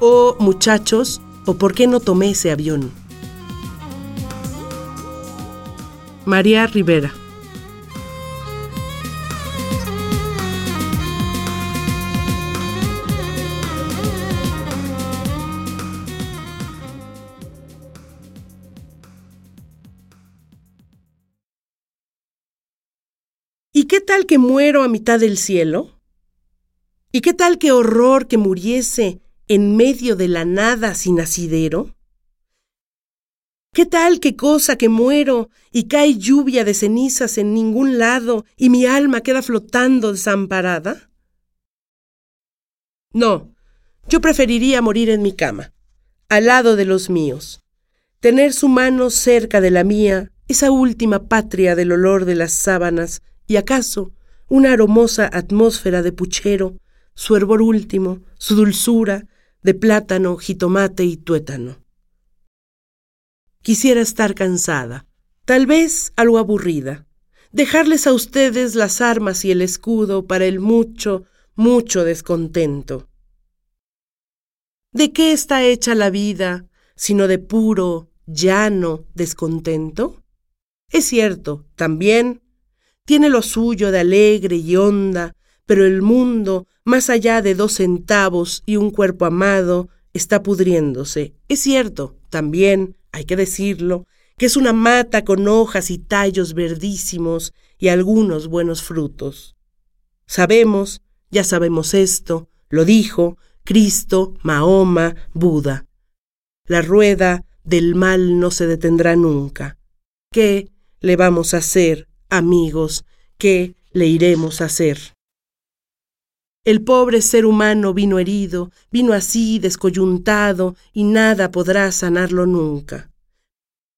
o muchachos, o por qué no tomé ese avión. María Rivera. ¿Y qué tal que muero a mitad del cielo? ¿Y qué tal que horror que muriese en medio de la nada sin asidero? ¿Qué tal qué cosa que muero y cae lluvia de cenizas en ningún lado y mi alma queda flotando desamparada? No, yo preferiría morir en mi cama, al lado de los míos, tener su mano cerca de la mía, esa última patria del olor de las sábanas y acaso una aromosa atmósfera de puchero, su hervor último, su dulzura, de plátano, jitomate y tuétano. Quisiera estar cansada, tal vez algo aburrida, dejarles a ustedes las armas y el escudo para el mucho, mucho descontento. ¿De qué está hecha la vida sino de puro, llano descontento? Es cierto, también tiene lo suyo de alegre y honda, pero el mundo, más allá de dos centavos y un cuerpo amado, está pudriéndose. Es cierto, también, hay que decirlo, que es una mata con hojas y tallos verdísimos y algunos buenos frutos. Sabemos, ya sabemos esto, lo dijo Cristo, Mahoma, Buda. La rueda del mal no se detendrá nunca. ¿Qué le vamos a hacer amigos, ¿qué le iremos a hacer? El pobre ser humano vino herido, vino así descoyuntado, y nada podrá sanarlo nunca.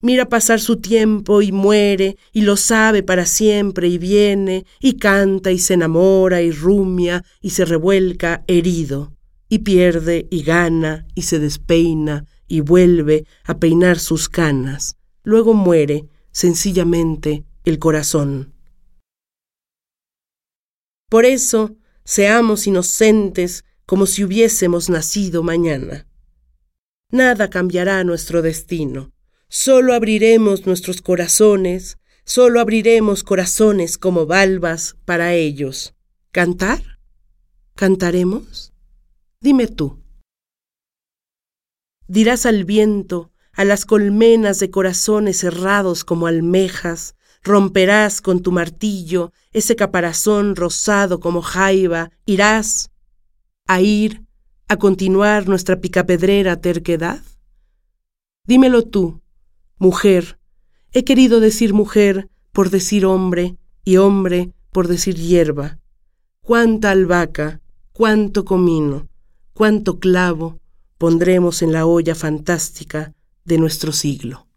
Mira pasar su tiempo y muere, y lo sabe para siempre, y viene, y canta, y se enamora, y rumia, y se revuelca herido, y pierde, y gana, y se despeina, y vuelve a peinar sus canas. Luego muere, sencillamente, el corazón. Por eso, seamos inocentes como si hubiésemos nacido mañana. Nada cambiará nuestro destino. Solo abriremos nuestros corazones, solo abriremos corazones como valvas para ellos. ¿Cantar? ¿Cantaremos? Dime tú. Dirás al viento, a las colmenas de corazones cerrados como almejas, romperás con tu martillo ese caparazón rosado como jaiba, irás a ir a continuar nuestra picapedrera terquedad? Dímelo tú, mujer, he querido decir mujer por decir hombre y hombre por decir hierba. Cuánta albahaca, cuánto comino, cuánto clavo pondremos en la olla fantástica de nuestro siglo.